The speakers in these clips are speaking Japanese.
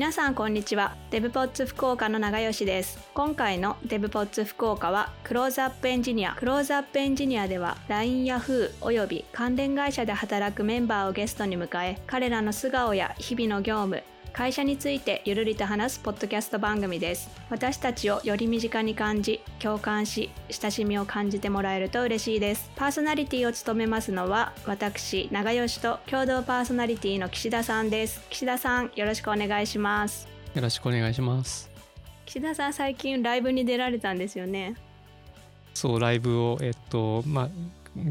皆さんこんにちは。デブポッツ福岡の長吉です。今回のデブポッツ福岡はクローズアップエンジニア。クローズアップエンジニアでは LINE や Yahoo および関連会社で働くメンバーをゲストに迎え彼らの素顔や日々の業務会社についてゆるりと話すポッドキャスト番組です。私たちをより身近に感じ共感し親しみを感じてもらえると嬉しいです。パーソナリティを務めますのは私長吉と共同パーソナリティの岸田さんです。岸田さんよろしくお願いします。よろしくお願いします。岸田さん最近ライブに出られたんですよね。そうライブをえっとまあ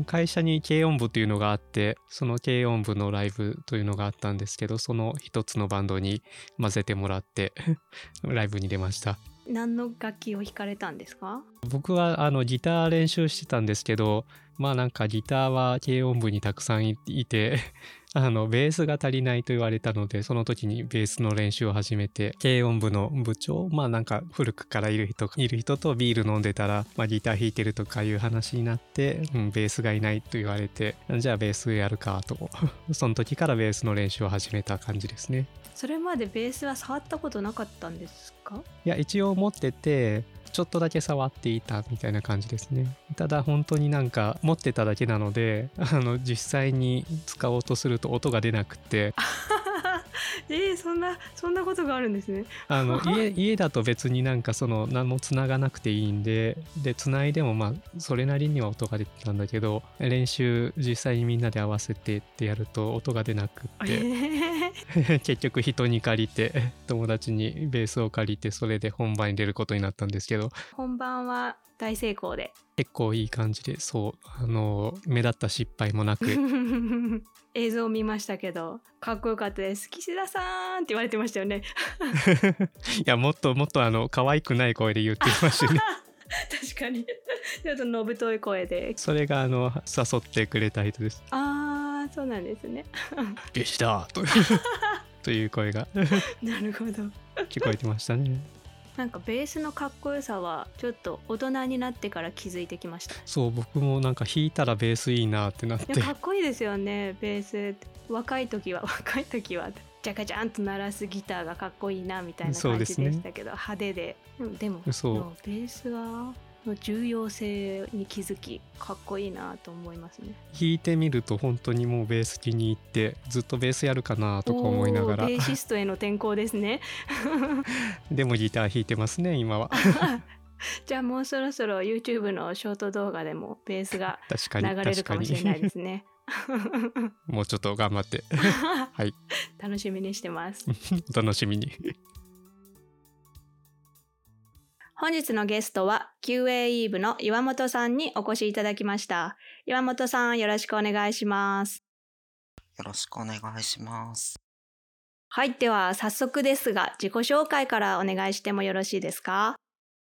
会社に軽音部というのがあってその軽音部のライブというのがあったんですけどその一つのバンドに混ぜてもらって ライブに出ました。何の楽器を弾かれたんですか？僕はあのギター練習してたんですけどまあなんかギターは軽音部にたくさんいてあのベースが足りないと言われたのでその時にベースの練習を始めて軽音部の部長まあなんか古くからいる人いる人とビール飲んでたら、まあ、ギター弾いてるとかいう話になって、うん、ベースがいないと言われてじゃあベースやるかと。その時からベースの練習を始めた感じですね。それまでベースは触ったことなかったんですか？いや一応持っててちょっとだけ触っていたみたいな感じですね。ただ本当になんか持ってただけなので、あの実際に使おうとすると音が出なくて。えー、そんなそんなことがあるんですね。あの 家家だと別になんかその何もつながなくていいんででつないでもまあそれなりには音が出てたんだけど練習実際にみんなで合わせてってやると音が出なくって、えー、結局人に借りて友達にベースを借りてそれで本番に出ることになったんですけど。本番は大成功で。結構いい感じでそうあの目立った失敗もなく。映像を見ましたけどかっこよかったです。岸田さんって言われてましたよね。いやもっともっとあの可愛くない声で言ってましたね。確かに。ちょっとのぶとい声で。それがあの誘ってくれた人です。ああそうなんですね。岸田とという声が。なるほど。聞こえてましたねなんかベースのかっこよさはちょっと大人になってから気づいてきました。そう僕もなんか弾いたらベースいいなってなって。かっこいいですよねベース若い時は 若い時はジャカジャンと鳴らすギターがかっこいいなみたいな感じでしたけど、ね、派手で、うん、でもそう。ベースはの重要性に気づきかっこいいなと思いますね。弾いてみると本当にもうベース気に入ってずっとベースやるかなとか思いながら。ベーシストへの転向ですね。でもギター弾いてますね今は。じゃあもうそろそろ YouTube のショート動画でもベースが流れるかもしれないですね。もうちょっと頑張って。はい。楽しみにしてます。お楽しみに本日のゲストは QAE 部の岩本さんにお越しいただきました。岩本さんよろしくお願いします。よろしくお願いします。はい、では早速ですが自己紹介からお願いしてもよろしいですか？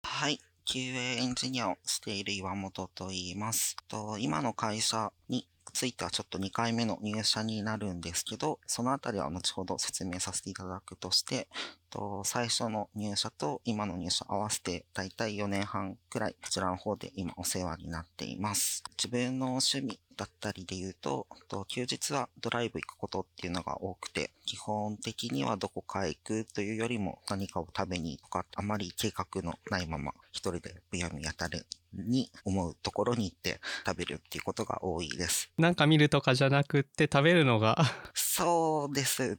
はい、QA エンジニアをしている岩本と言います。と今の会社についてはちょっと2回目の入社になるんですけど、そのあたりは後ほど説明させていただくとして、と最初の入社と今の入社合わせてだいたい4年半くらいこちらの方で今お世話になっています。自分の趣味だったりで言うと、と休日はドライブ行くことっていうのが多くて、基本的にはどこかへ行くというよりも何かを食べにとか、あまり計画のないまま一人でむやみやたるに思うところに行って食べるっていうことが多いです。なんか見るとかじゃなくって食べるのが？そうですね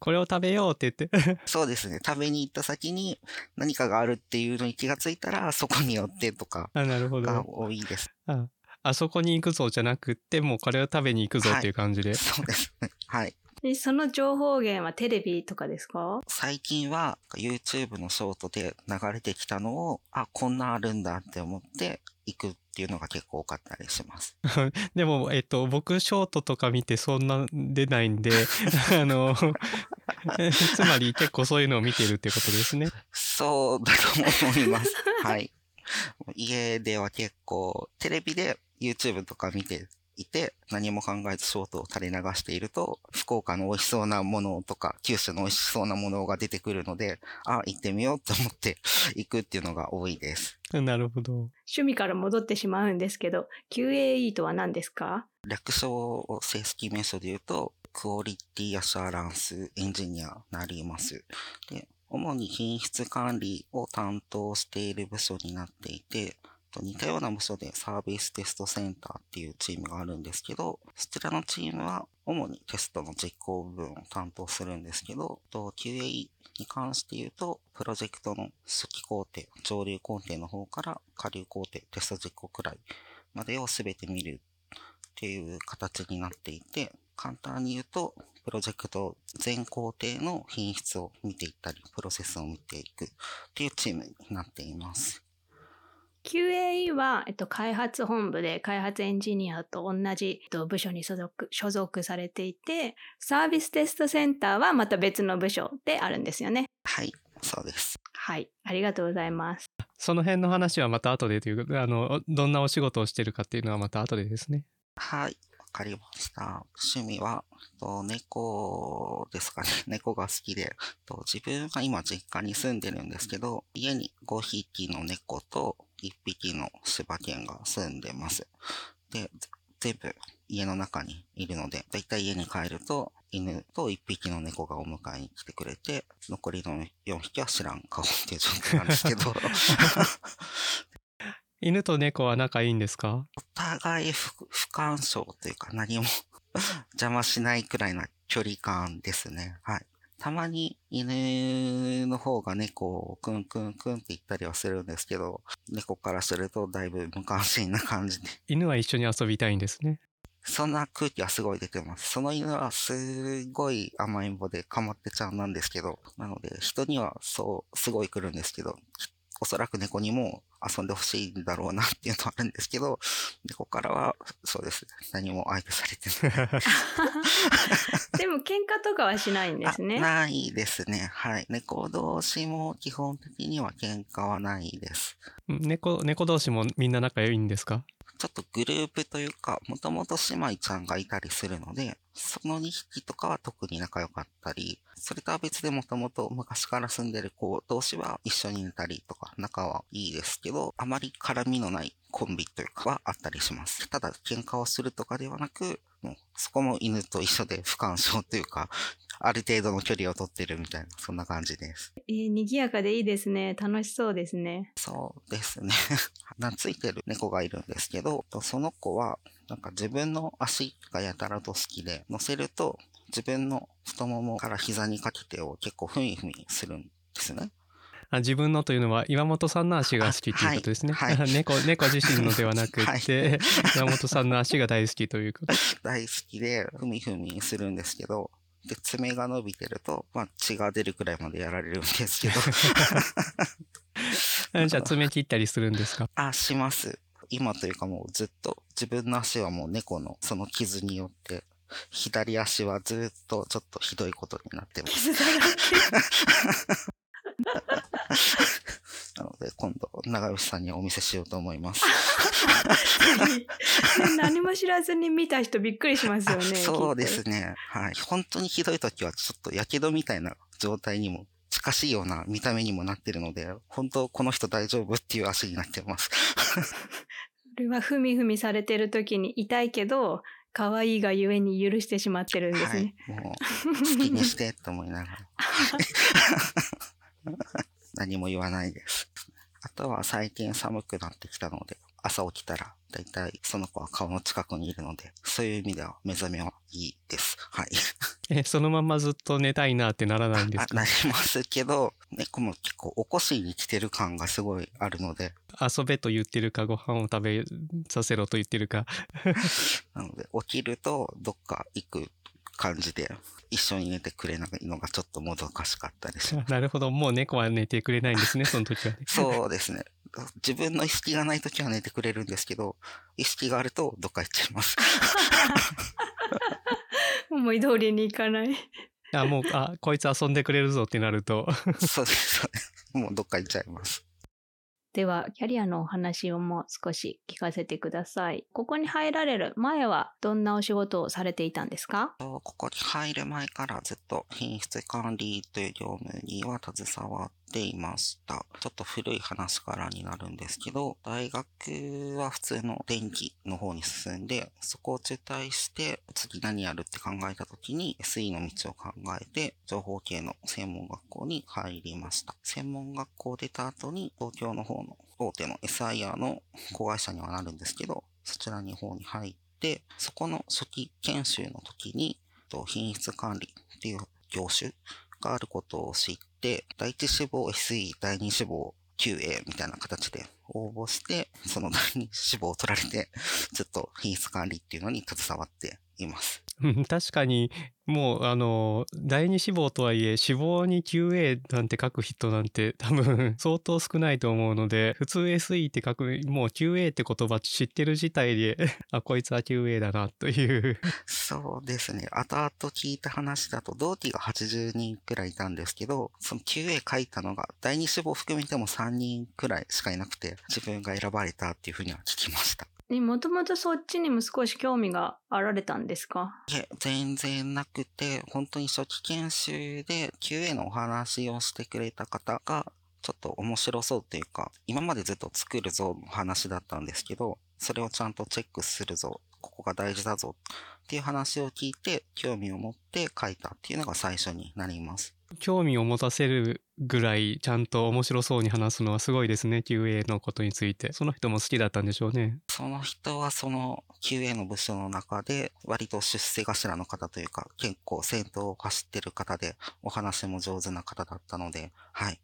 これを食べようって言って そうですね。食べに行った先に何かがあるっていうのに気がついたらそこに寄ってとかが多いです。ああそこに行くぞじゃなくってもうこれを食べに行くぞっていう感じで。はい、そうですね。はい。その情報源はテレビとかですか？最近は YouTube のショートで流れてきたのを、あ、こんなあるんだって思って行くっていうのが結構多かったりします。でも、えっと、僕ショートとか見てそんな出ないんで、あの、つまり結構そういうのを見てるってことですね。そうだと思います。はい。家では結構テレビで YouTube とか見ていて、何も考えずショートを垂れ流していると、福岡の美味しそうなものとか、九州の美味しそうなものが出てくるので、あ、行ってみようと思って 行くっていうのが多いです。なるほど。趣旨から戻ってしまうんですけど、QAE とは何ですか？略称を正式名称で言うと、 Quality Assurance Engineer になります。で、主に品質管理を担当している部署になっていて、と似たような部署でサービステストセンターっていうチームがあるんですけど、そちらのチームは主にテストの実行部分を担当するんですけど、と QA に関して言うと、プロジェクトの初期工程、上流工程の方から下流工程、テスト実行くらいまでを全て見るっていう形になっていて、簡単に言うと、プロジェクト全工程の品質を見ていったり、プロセスを見ていくっていうチームになっています。QAE は、えっと、開発本部で開発エンジニアと同じ、えっと、部署に所属所属されていて、サービステストセンターはまた別の部署であるんですよね。はい、そうです。はい、ありがとうございます。その辺の話はまた後でというか、あの、どんなお仕事をしてるかっていうのはまた後でですね。はい、わかりました。趣味は、と猫ですかね。猫が好きで、と自分は今実家に住んでるんですけど、家に5匹の猫と1匹の柴犬が住んでます。で、全部家の中にいるので、だいたい家に帰ると、犬と1匹の猫がお迎えに来てくれて、残りの4匹は知らん顔っていう状況なんですけど、犬と猫は仲いいんですか？お互い不不干渉というか何も 邪魔しないくらいな距離感ですね。はい。たまに犬の方が猫をクンクンクンって言ったりはするんですけど、猫からするとだいぶ無関心な感じで、犬は一緒に遊びたいんですね。そんな空気はすごい出てます。その犬はすごい甘えん坊でかまってちゃんなんですけど、なので人にはそう、すごい来るんですけど、おそらく猫にも遊んでほしいんだろうなっていうのはあるんですけど、猫からはそうです。何も相手されてない。でも喧嘩とかはしないんですあね。ないですね。はい。猫同士も基本的には喧嘩はないです。猫、猫同士もみんな仲良いんですか？ちょっとグループというか、もともと姉妹ちゃんがいたりするので、その2匹とかは特に仲良かったり、それとは別でもともと昔から住んでる子同士は一緒にいたりとか、仲はいいですけど、あまり絡みのないコンビというかはあったりします。ただ、喧嘩をするとかではなく、もうそこも犬と一緒で不干渉というか、ある程度の距離を取ってるみたいな、そんな感じです。えー、賑やかでいいですね。楽しそうですね。そうですね。懐いてる猫がいるんですけど、その子は、なんか自分の足がやたらと好きで、乗せると自分の太ももから膝にかけてを結構ふみふみするんですね。あ自分のというのは岩本さんの足が好きということですね。はいはい 猫、猫自身のではなくって、はい岩本さんの足が大好きということ。大好きで、ふみふみするんですけど、で、爪が伸びてると、まあ血が出るくらいまでやられるんですけど、あじゃあ爪切ったりするんですか？あ、します。今というかもうずっと自分の足はもう猫のその傷によって、左足はずっとちょっとひどいことになってます。なので今度長吉さんにお見せしようと思います。何も知らずに見た人びっくりしますよね。あ そうで。すね。はい。本当にひどい時はちょっと火傷みたいな状態にも近しいような見た目にもなってるので、本当この人大丈夫っていう足になってます。それはふみふみされてる時に痛いけど、可愛いがゆえに許してしまってるんですはいね。。もう好きにしてと思いながら。何も言わないです。あとは最近寒くなってきたので、朝起きたらだいたいその子は顔の近くにいるので、そういう意味では目覚めはいいです。はい。え、そのままずっと寝たいなってならないんですあかなりますけど、猫も結構起こしに来てる感がすごいあるので、遊べと言ってるかご飯を食べさせろと言ってるか。なので起きるとどっか行く感じで、一緒に寝てくれないのがちょっともどかしかったりします。なるほど。もう猫は寝てくれないんですね、その時はね。そうですね。自分の意識がないときは寝てくれるんですけど、意識があるとどっか行っちゃいます。思い通りにいかない。あ、もう、あ、こいつ遊んでくれるぞってなると。そうです、そうです。もうどっか行っちゃいます。では、キャリアのお話をもう少し聞かせてください。ここに入られる前はどんなお仕事をされていたんですか？ここに入る前からずっと品質管理という業務には携わっていました。ちょっと古い話からになるんですけど、大学は普通の電気の方に進んで、そこを中退して、次何やるって考えた時に SE の道を考えて、情報系の専門学校に入りました。専門学校出た後に、東京の方の大手の SIR の子会社にはなるんですけど、そちらに方に入って、そこの初期研修の時に、品質管理っていう業種があることを知って、第一志望 SE、第二志望 QA みたいな形で応募して、その第二志望を取られて、ちょっと品質管理っていうのに携わっています。確かにもうあの第二志望とはいえ志望に QA なんて書く人なんて多分相当少ないと思うので普通 SE って書くもう QA って言葉知ってる自体で あこいつは QA だなというそうですね。後々聞いた話だと、同期が80人くらいいたんですけど、その QA 書いたのが、第二志望含めても3人くらいしかいなくて、自分が選ばれたっていうふうには聞きました。もともとそっちにも少し興味があられたんですか？いえ、全然なくて、本当に初期研修で QA のお話をしてくれた方が、ちょっと面白そうというか、今までずっと作るぞの話だったんですけど、それをちゃんとチェックするぞ、ここが大事だぞっていう話を聞いて、興味を持って書いたっていうのが最初になります。興味を持たせるぐらいちゃんと面白そうに話すのはすごいですね QA のことについてその人も好きだったんでしょうねその人はその QA の部署の中で割と出世頭の方というか結構先頭を走ってる方でお話も上手な方だったので、はい。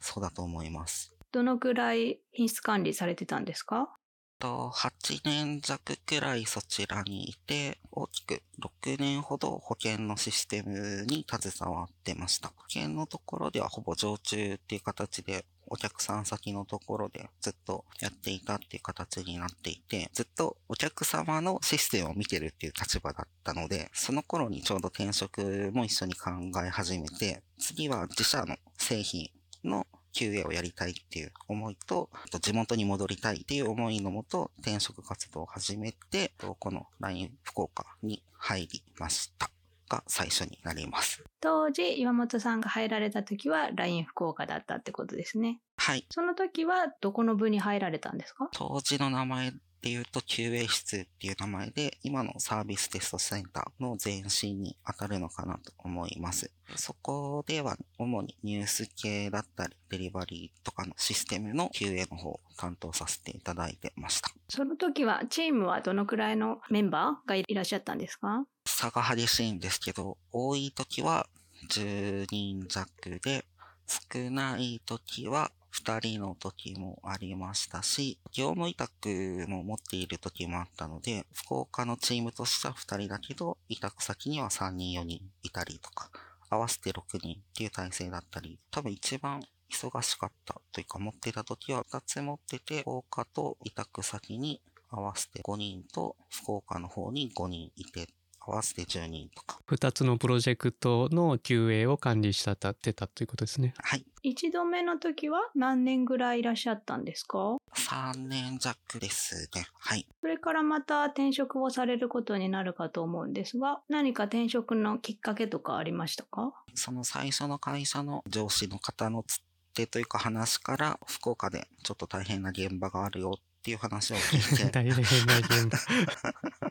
そうだと思います。どのくらい品質管理されてたんですか？と、8年弱くらいそちらにいて、大きく6年ほど保険のシステムに携わってました。保険のところではほぼ常駐っていう形で、お客さん先のところでずっとやっていたっていう形になっていて、ずっとお客様のシステムを見てるっていう立場だったので、その頃にちょうど転職も一緒に考え始めて、次は自社の製品の QA をやりたいっていう思いと、あと地元に戻りたいっていう思いのもと、転職活動を始めて、とこの LINE 福岡に入りましたが最初になります。当時岩本さんが入られた時は LINE 福岡だったってことですねはい。その時はどこの部に入られたんですか？当時の名前で言うと QA 室っていう名前で、今のサービステストセンターの前身に当たるのかなと思います。そこでは主にニュース系だったり、デリバリーとかのシステムの QA の方を担当させていただいてました。その時はチームはどのくらいのメンバーがいらっしゃったんですか？差が激しいんですけど、多い時は10人弱で、少ない時は2人の時もありましたし、業務委託も持っている時もあったので、福岡のチームとしては2人だけど、委託先には3人4人いたりとか、合わせて6人っていう体制だったり、多分一番忙しかったというか持っていた時は2つ持ってて、福岡と委託先に合わせて5人と福岡の方に5人いて、合わせて10人とか。2つのプロジェクトの QA を管理したたってたということですねはい。一度目の時は何年ぐらいいらっしゃったんですか？3年弱ですね。はい。それからまた転職をされることになるかと思うんですが何か転職のきっかけとかありましたか？その最初の会社の上司の方のつってというか話から、福岡でちょっと大変な現場があるよっていう話を聞いて、大変な現場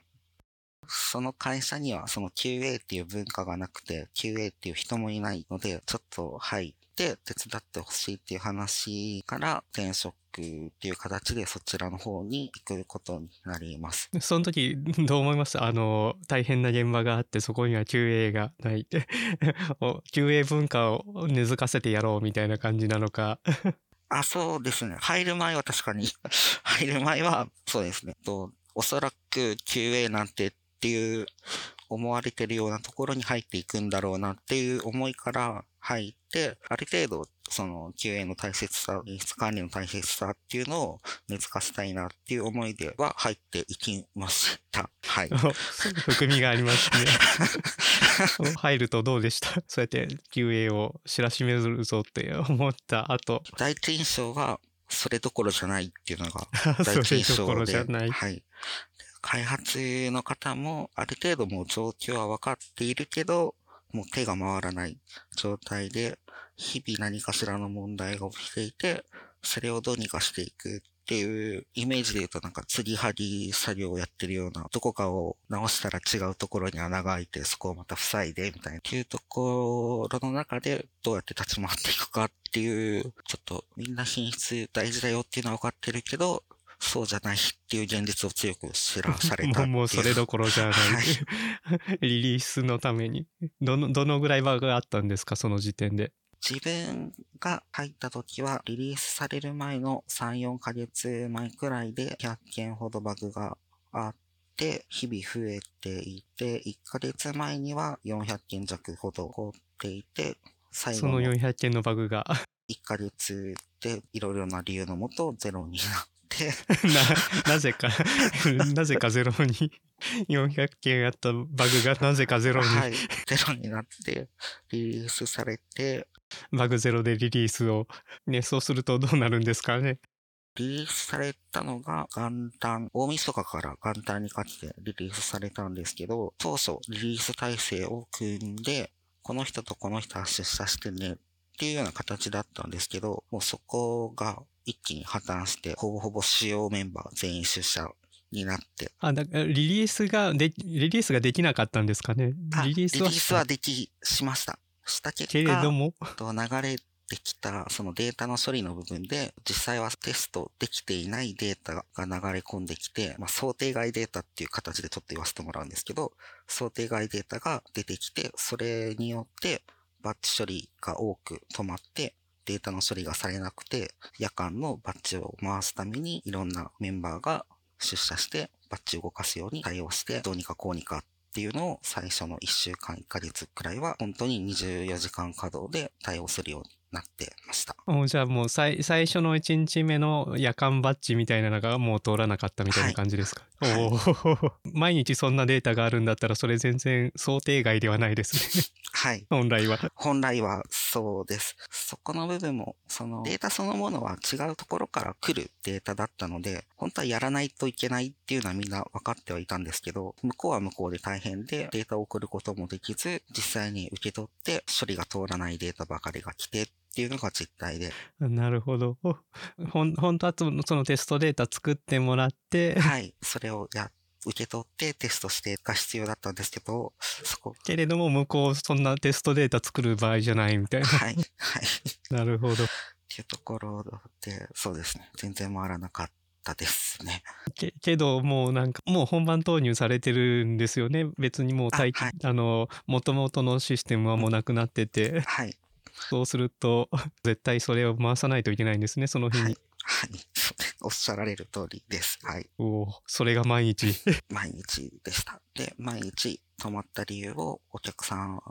その会社にはその QA っていう文化がなくて、QA っていう人もいないので、ちょっと入って手伝ってほしいっていう話から転職っていう形でそちらの方に行くことになります。その時どう思いました？あの大変な現場があってそこには QA がないって お QA 文化を根付かせてやろうみたいな感じなのか あ、そうですね。入る前は確かに、入る前は、そうですね。と、おそらく QA なんてっていう思われてるようなところに入っていくんだろうなっていう思いから入って、ある程度、その QA の大切さ、品質管理の大切さっていうのを根付かせたいなっていう思いでは入っていきました。はい。お 含みがありますね 入るとどうでした？そうやって QA を知らしめるぞって思った後第一印象は、それどころじゃないっていうのがそ 第一れ印象どころじゃで、ないはい。開発の方もある程度もう状況は分かっているけど、もう手が回らない状態で、日々何かしらの問題が起きていて、それをどうにかしていくっていうイメージで言うとなんか継ぎはぎ作業をやってるような、どこかを直したら違うところに穴が開いてそこをまた塞いでみたいな、っていうところの中でどうやって立ち回っていくかっていう、ちょっとみんな品質大事だよっていうのは分かってるけど、そうじゃないっていう現実を強く知らされた。もうそれどころじゃない。はい リリースのために。どの、どのぐらいバグがあったんですか、その時点で。自分が入った時はリリースされる前の3、4ヶ月前くらいで100件ほどバグがあって、日々増えていて、1ヶ月前には400件弱ほど起こっていて、最その後の400件のバグが。1ヶ月でいろいろな理由のもとゼロになって、な、なぜか、なぜかゼロに、400件あったバグがなぜかゼロに、はい、ゼロになってリリースされて、バグゼロでリリースを。ね、そうするとどうなるんですかね。リリースされたのが元旦、大晦日から元旦にかけてリリースされたんですけど、当初リリース体制を組んで、この人とこの人は出社してねっていうような形だったんですけど、もうそこが一気に破綻して、ほぼほぼ主要メンバー全員出社になって、あ、だリリースがで、リリースができなかったんですかね？あリリースはリリースはでき、しました。した結けれど果、も、と流れてきたそのデータの処理の部分で、実際はテストできていないデータが流れ込んできて、まあ、想定外データっていう形でちょっと言わせてもらうんですけど、想定外データが出てきて、それによってバッチ処理が多く止まって、データの処理がされなくて、夜間のバッジを回すためにいろんなメンバーが出社して、バッジを動かすように対応して、どうにかこうにかっていうのを最初の1週間1ヶ月くらいは本当に24時間稼働で対応するようになってました。もうじゃあもう最最初の1日目の夜間バッジみたいなのがもう通らなかったみたいな感じですか、はいおお 毎日そんなデータがあるんだったらそれ全然想定外ではないですねはい。本来は本来はそうです。そこの部分も、そのデータそのものは違うところから来るデータだったので、本当はやらないといけないっていうのはみんな分かってはいたんですけど、向こうは向こうで大変でデータを送ることもできず、実際に受け取って処理が通らないデータばかりが来てっていうのが実態で、なるほど。ほん本当はそのテストデータ作ってもらって。はい、それをや、受け取ってテストしてが必要だったんですけど、そこ、けれども向こうそんなテストデータ作る場合じゃないみたいな。はい、はい。なるほど。っていうところで、そうですね。全然回らなかったですね。けけどもうなんかもう本番投入されてるんですよね。別にもう待機あはい。あの元々のシステムはもうなくなってて。はい。そうすると 絶対それを回さないといけないんですねその日に、はい。おっしゃられる通りです。はい。おおそれが毎日 毎日でした。で、毎日止まった理由をお客様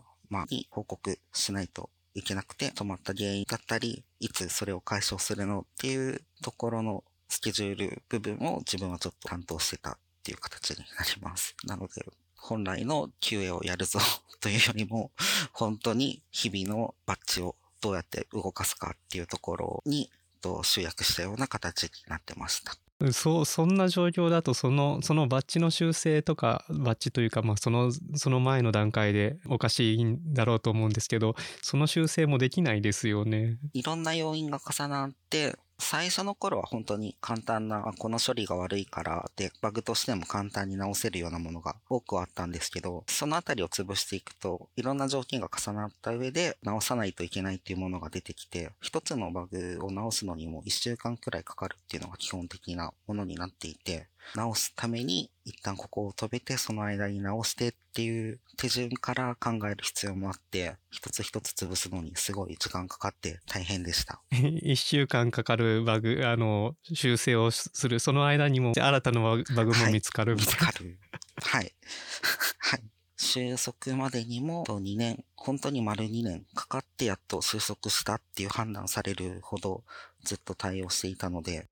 に報告しないといけなくて、止まった原因だったり、いつそれを解消するのっていうところのスケジュール部分を自分はちょっと担当してたっていう形になります。なので、本来の QA をやるぞ というよりも、本当に日々のバッジをどうやって動かすかっていうところに、と集約したような形になってました。そうそんな状況だとそのそのバッジの修正とかバッジというか、まあ、そのその前の段階でおかしいんだろうと思うんですけどその修正もできないですよね。いろんな要因が重なって、最初の頃は本当に簡単な、この処理が悪いから、で、バグとしても簡単に直せるようなものが多くあったんですけど、そのあたりを潰していくと、いろんな条件が重なった上で直さないといけないっていうものが出てきて、一つのバグを直すのにも一週間くらいかかるっていうのが基本的なものになっていて、直すために一旦ここを飛べてその間に直してっていう手順から考える必要もあって、一つ一つ潰すのにすごい時間かかって大変でした。1週間かかるバグあの修正をするその間にも新たなバグも見つかるみ見たいつかる。はい。はい。収束までにも2年、本当に丸2年かかってやっと収束したっていう判断されるほどずっと対応していたので、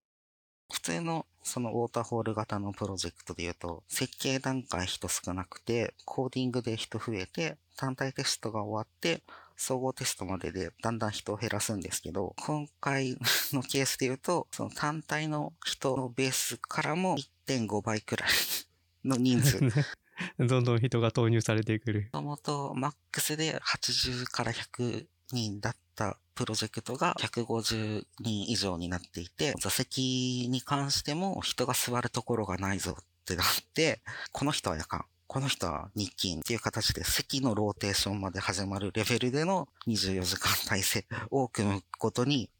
普通のそのウォーターホール型のプロジェクトで言うと、設計段階人少なくて、コーディングで人増えて、単体テストが終わって、総合テストまででだんだん人を減らすんですけど、今回のケースで言うと、その単体の人のベースからも1.5倍くらいの人数。どんどん人が投入されてくる。ともとマックスで80から100人だったプロジェクトが150人以上になっていて、座席に関しても人が座るところがないぞってなって、この人はやかん。この人は日勤っていう形で席のローテーションまで始まるレベルでの24時間体制を組むことに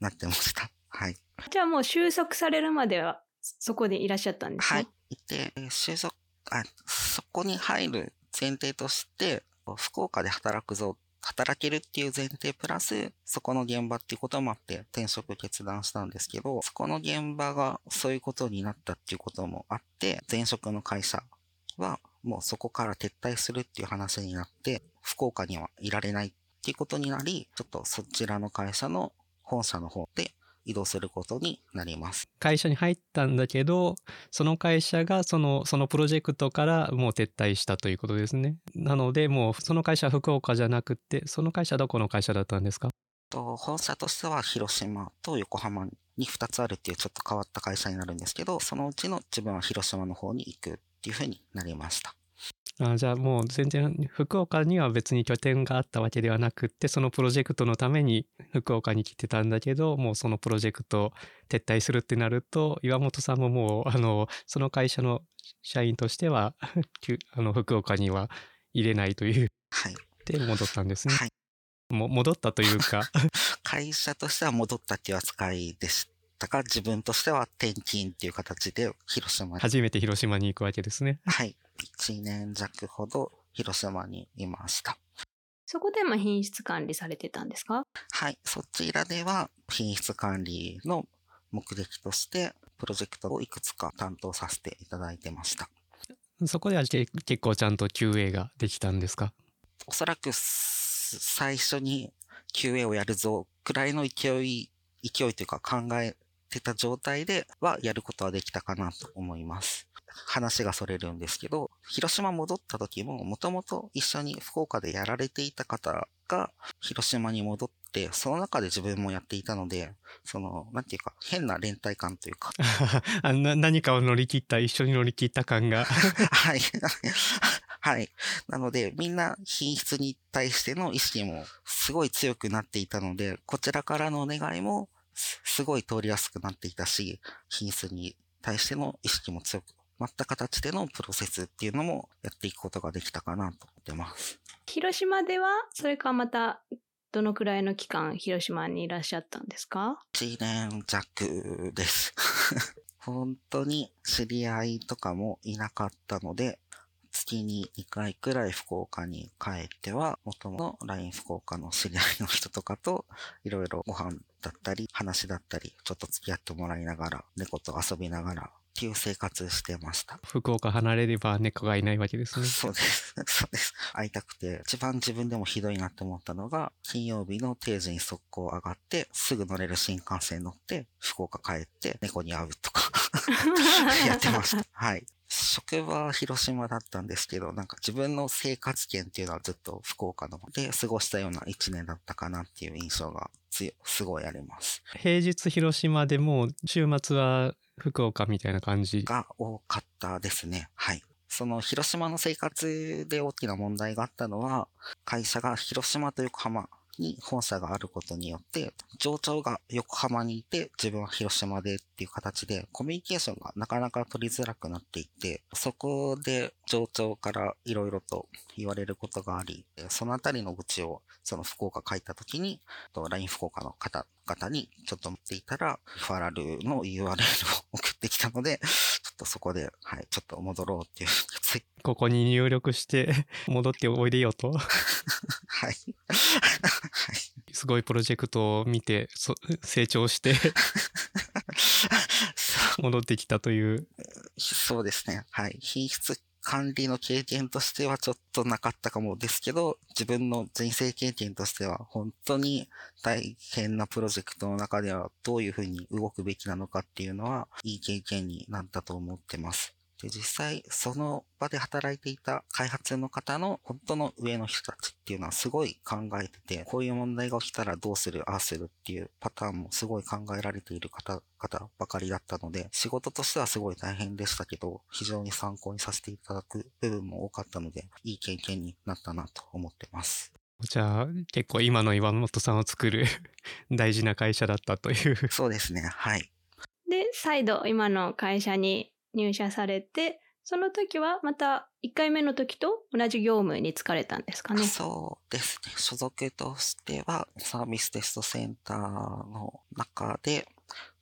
なってました。はい。じゃあもう収束されるまではそこでいらっしゃったんですかはい。いて、収束、あ、そこに入る前提として、福岡で働くぞ、働けるっていう前提プラス、そこの現場っていうこともあって転職決断したんですけど、そこの現場がそういうことになったっていうこともあって、前職の会社はもうそこから撤退するっていう話になって、福岡にはいられないっていうことになり、ちょっとそちらの会社の本社の方で移動することになります。会社に入ったんだけど、その会社がその、そのプロジェクトからもう撤退したということですね。なので、もうその会社は福岡じゃなくて、その会社はどこの会社だったんですか？と本社としては広島と横浜に2つあるっていうちょっと変わった会社になるんですけど、そのうちの自分は広島の方に行くっていうふうになりました。あじゃあもう全然福岡には別に拠点があったわけではなくってそのプロジェクトのために福岡に来てたんだけどもうそのプロジェクト撤退するってなると岩本さんももうあのその会社の社員としては あの福岡には入れないという、はい、で戻ったんですね。はい。も戻ったというか。会社としては戻ったっていう扱いでしたが、自分としては転勤っていう形で広島に。初めて広島に行くわけですね。はい。1年弱ほど広島にいました。そこでも品質管理されてたんですか？はい。そちらでは品質管理の目的としてプロジェクトをいくつか担当させていただいてました。そこでは結構ちゃんと QA ができたんですか？おそらく最初に QA をやるぞくらいの勢い、勢いというか考えてた状態ではやることはできたかなと思います。話がそれるんですけど、広島戻った時も、もともと一緒に福岡でやられていた方が、広島に戻って、その中で自分もやっていたので、その、なんていうか、変な連帯感というか。あな何かを乗り切った、一緒に乗り切った感が。はい。はい。なので、みんな品質に対しての意識もすごい強くなっていたので、こちらからのお願いもすごい通りやすくなっていたし、品質に対しての意識も強くまった形でのプロセスっていうのもやっていくことができたかなと思ってます。広島では、それかまた、どのくらいの期間、広島にいらっしゃったんですか ?1 年弱です。本当に知り合いとかもいなかったので、月に2回くらい福岡に帰っては、元の LINE 福岡の知り合いの人とかと、いろいろご飯だったり、話だったり、ちょっと付き合ってもらいながら、猫と遊びながらっていう生活してました。福岡離れれば猫がいないわけですね。そうです。そうです。会いたくて、一番自分でもひどいなって思ったのが、金曜日の定時に速攻上がって、すぐ乗れる新幹線乗って、福岡帰って猫に会うとか やってました。はい。職場は広島だったんですけど、なんか自分の生活圏っていうのはずっと福岡ので過ごしたような一年だったかなっていう印象が強すごいあります。平日広島でも週末は福岡みたいな感じが多かったですね。はい。その広島の生活で大きな問題があったのは、会社が広島と横浜に本社があることによって、上長が横浜にいて、自分は広島でっていう形で、コミュニケーションがなかなか取りづらくなっていて、そこで上長から色々と言われることがあり、そのあたりの愚痴を、その福岡書いた時に、LINE 福岡の方々にちょっと持っていたら、ファラルの URL を 送ってきたので、っとそこで、はい、ちょっと戻ろうっていう ここに入力して 戻っておいでよとはい。すごいプロジェクトを見て成長して 戻ってきたという。そうですね。はい。品質管理の経験としてはちょっとなかったかもですけど、自分の人生経験としては本当に大変なプロジェクトの中ではどういうふうに動くべきなのかっていうのは、いい経験になったと思ってます。で、実際、その場で働いていた開発の方の本当の上の人たちっていうのはすごい考えてて、こういう問題が起きたらどうする、ああするっていうパターンもすごい考えられている方々ばかりだったので、仕事としてはすごい大変でしたけど、非常に参考にさせていただく部分も多かったので、いい経験になったなと思ってます。じゃあ結構今の岩本さんを作る 大事な会社だったという。そうですね。はい。で、再度今の会社に入社されて、その時はまた1回目の時と同じ業務に就かれたんですかね？そうですね。所属としてはサービステストセンターの中で、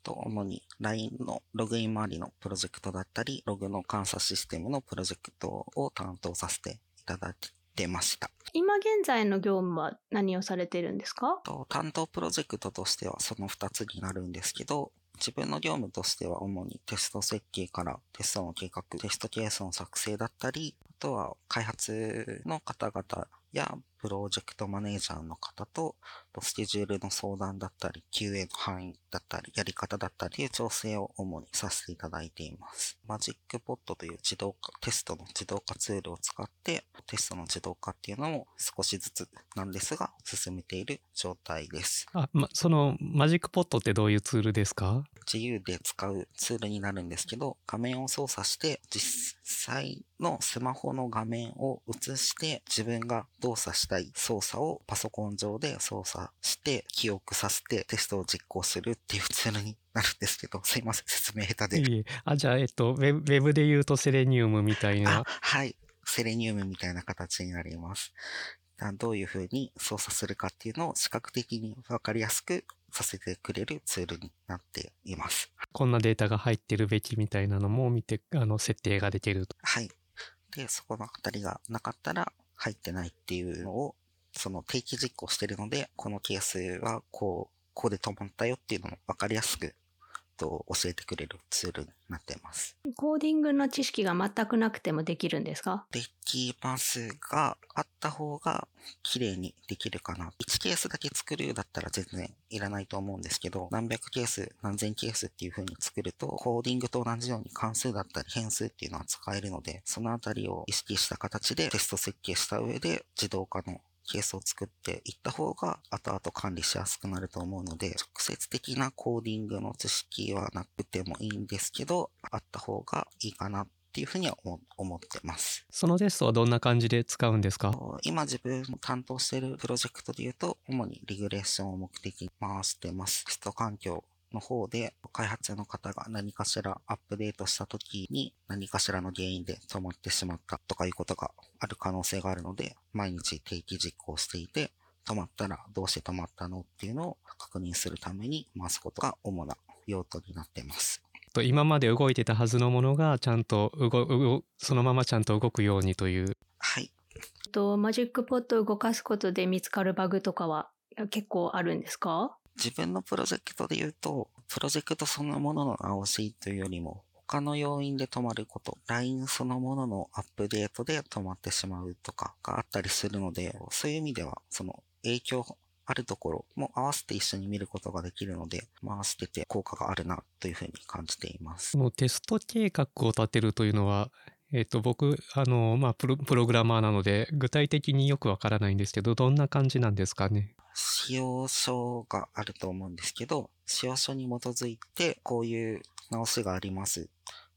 と主に LINE のログイン周りのプロジェクトだったり、ログの監査システムのプロジェクトを担当させていただいてました。今現在の業務は何をされてるんですか？と担当プロジェクトとしてはその2つになるんですけど、自分の業務としては主にテスト設計からテストの計画、テストケースの作成だったり、あとは開発の方々やプロジェクトマネージャーの方とスケジュールの相談だったり、QA の範囲だったり、やり方だったり、調整を主にさせていただいています。マジックポットという自動化、テストの自動化ツールを使って、テストの自動化っていうのも少しずつなんですが、進めている状態です。あ、ま、そのマジックポットってどういうツールですか？自由で使うツールになるんですけど、画面を操作して、実際のスマホの画面を映して、自分が動作したい操作をパソコン上で操作して、記憶させてテストを実行するっていうツールになるんですけど、すいません、説明下手で。いえあ、じゃあ、えっと、ウェブで言うとセレニウムみたいあな。、はい。セレニウムみたいな形になります。あどういう風に操作するかっていうのを視覚的にわかりやすくさせてくれるツールになっています。こんなデータが入ってるべきみたいなのも見て、あの、設定ができると。はい。で、そこのあたりがなかったら入ってないっていうのを、その定期実行してるので、このケースはこう、こうで止まったよっていうのもわかりやすくと教えてくれるツールになっています。コーディングの知識が全くなくてもできるんですか？できますが、あった方が綺麗にできるかな。1ケースだけ作るだったら全然いらないと思うんですけど、何百ケース、何千ケースっていう風に作ると、コーディングと同じように関数だったり変数っていうのは使えるので、そのあたりを意識した形でテスト設計した上で自動化のケースを作っていった方が後々管理しやすくなると思うので、直接的なコーディングの知識はなくてもいいんですけど、あった方がいいかなっていうふうには思思ってます。そのテストはどんな感じで使うんですか？今自分担当しているプロジェクトで言うと、主にリグレーションを目的に回してます。テスト環境の方で開発の方が何かしらアップデートした時に何かしらの原因で止まってしまったとかいうことがある可能性があるので、毎日定期実行していて、止まったらどうして止まったのっていうのを確認するために回すことが主な用途になっています。と今まで動いてたはずのものがちゃんと動動そのままちゃんと動くようにというはい。とマジックポットを動かすことで見つかるバグとかは結構あるんですか？自分のプロジェクトで言うと、プロジェクトそのものの直しというよりも、他の要因で止まること、LINE そのもののアップデートで止まってしまうとかがあったりするので、そういう意味では、その影響あるところも合わせて一緒に見ることができるので、回してて効果があるなというふうに感じていますそ。のテスト計画を立てるというのはえっ、と僕あのまあプロプログラマーなので具体的によくわからないんですけどどんな感じなんですかね？使用書があると思うんですけど、使用書に基づいて、こういう直しがあります。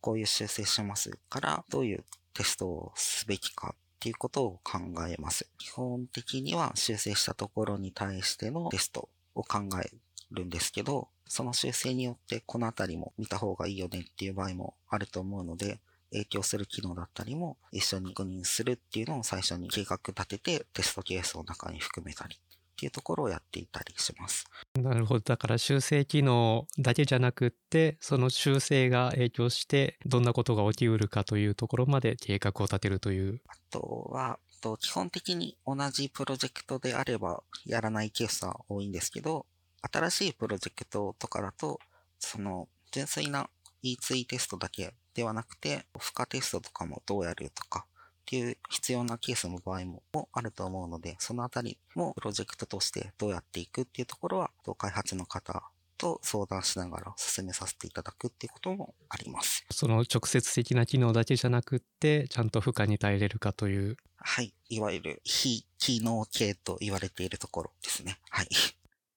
こういう修正しますから、どういうテストをすべきかっていうことを考えます。基本的には修正したところに対してのテストを考えるんですけど、その修正によってこのあたりも見た方がいいよねっていう場合もあると思うので、影響する機能だったりも一緒に確認するっていうのを最初に計画立ててテストケースを中に含めたりっていうところをやっていたりします。なるほどだから修正機能だけじゃなくってその修正が影響してどんなことが起きうるかというところまで計画を立てるというあとは、と基本的に同じプロジェクトであればやらないケースは多いんですけど、新しいプロジェクトとかだと、その純粋な E2 テストだけではなくて、負荷テストとかもどうやるとかっていう必要なケースの場合ももあると思うので、そのあたりもプロジェクトとしてどうやっていくっていうところは、と開発の方と相談しながら進めさせていただくっていうこともあります。その直接的な機能だけじゃなくってちゃんと負荷に耐えれるかというはい。いわゆる非機能系と言われているところですね。はい。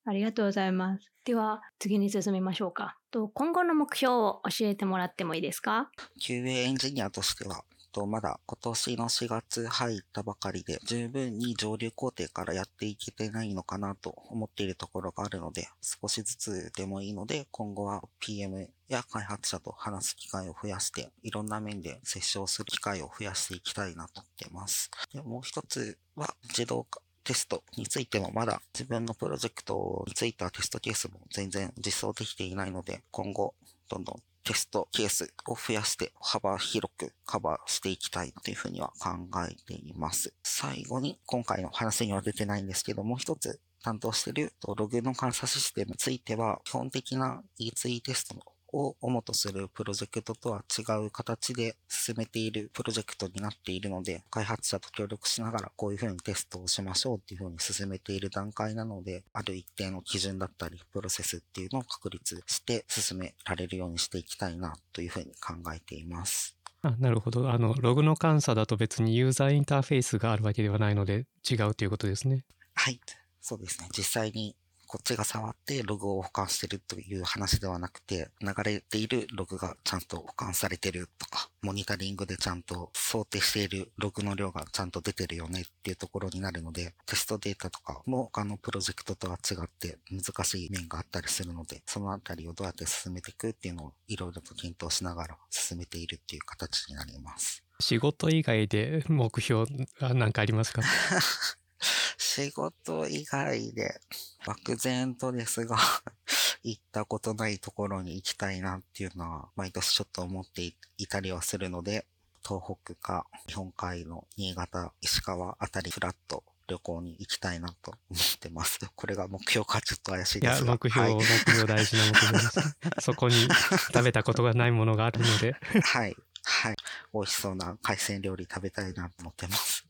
ありがとうございます。では次に進みましょうか。と今後の目標を教えてもらってもいいですか？QA エンジニアとしては、と、まだ今年の4月入ったばかりで、十分に上流工程からやっていけてないのかなと思っているところがあるので、少しずつでもいいので、今後は PM や開発者と話す機会を増やして、いろんな面で接触する機会を増やしていきたいなと思ってます。でもう一つは、自動化。テストについてもまだ自分のプロジェクトについたテストケースも全然実装できていないので、今後どんどんテストケースを増やして幅広くカバーしていきたいというふうには考えています。最後に今回の話には出てないんですけどもう、一つ担当しているログの監査システムについては、基本的な E2 テストのを主とするプロジェクトとは違う形で進めているプロジェクトになっているので、開発者と協力しながらこういうふうにテストをしましょうっていうふうに進めている段階なので、ある一定の基準だったり、プロセスっていうのを確立して進められるようにしていきたいなというふうに考えています。あなるほど。あの、ログの監査だと別にユーザーインターフェースがあるわけではないので違うということですね。はい。そうですね。実際にこっちが触ってログを保管してるという話ではなくて、流れているログがちゃんと保管されてるとか、モニタリングでちゃんと想定しているログの量がちゃんと出てるよねっていうところになるので、テストデータとかも他のプロジェクトとは違って難しい面があったりするので、そのあたりをどうやって進めていくっていうのをいろいろと検討しながら進めているっていう形になります。仕事以外で目標なんかありますか？仕事以外で、漠然とですが 行ったことないところに行きたいなっていうのは、毎年ちょっと思っていたりはするので、東北か日本海の新潟、石川あたりフラット旅行に行きたいなと思ってます。これが目標かちょっと怪しいですが。いや、目標、はい、目標大事な目標です。そこに食べたことがないものがあるので。はい。はい。美味しそうな海鮮料理食べたいなと思ってます。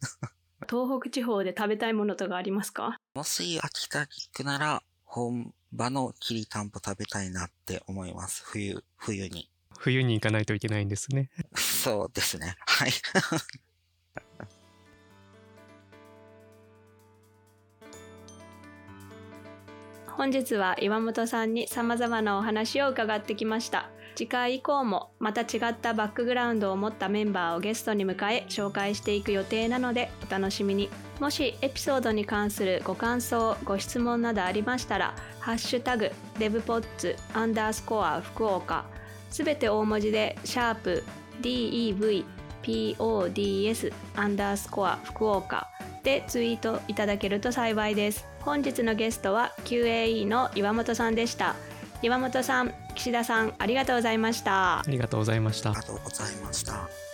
東北地方で食べたいものとかありますか？もし秋田に行くなら、本場のきりたんぽ食べたいなって思います。冬、冬に。冬に行かないといけないんですね。そうですね。はい。本日は岩本さんに様々なお話を伺ってきました。次回以降もまた違ったバックグラウンドを持ったメンバーをゲストに迎え紹介していく予定なのでお楽しみに。もしエピソードに関するご感想ご質問などありましたら「ハッシュタグデブポッツアンダースコア福岡」すべて大文字でシャープ DEVPODS アンダースコア福岡でツイートいただけると幸いです。本日のゲストは QAE の岩本さんでした。岩本さん岸田さんありがとうございました。ありがとうございました。ありがとうございました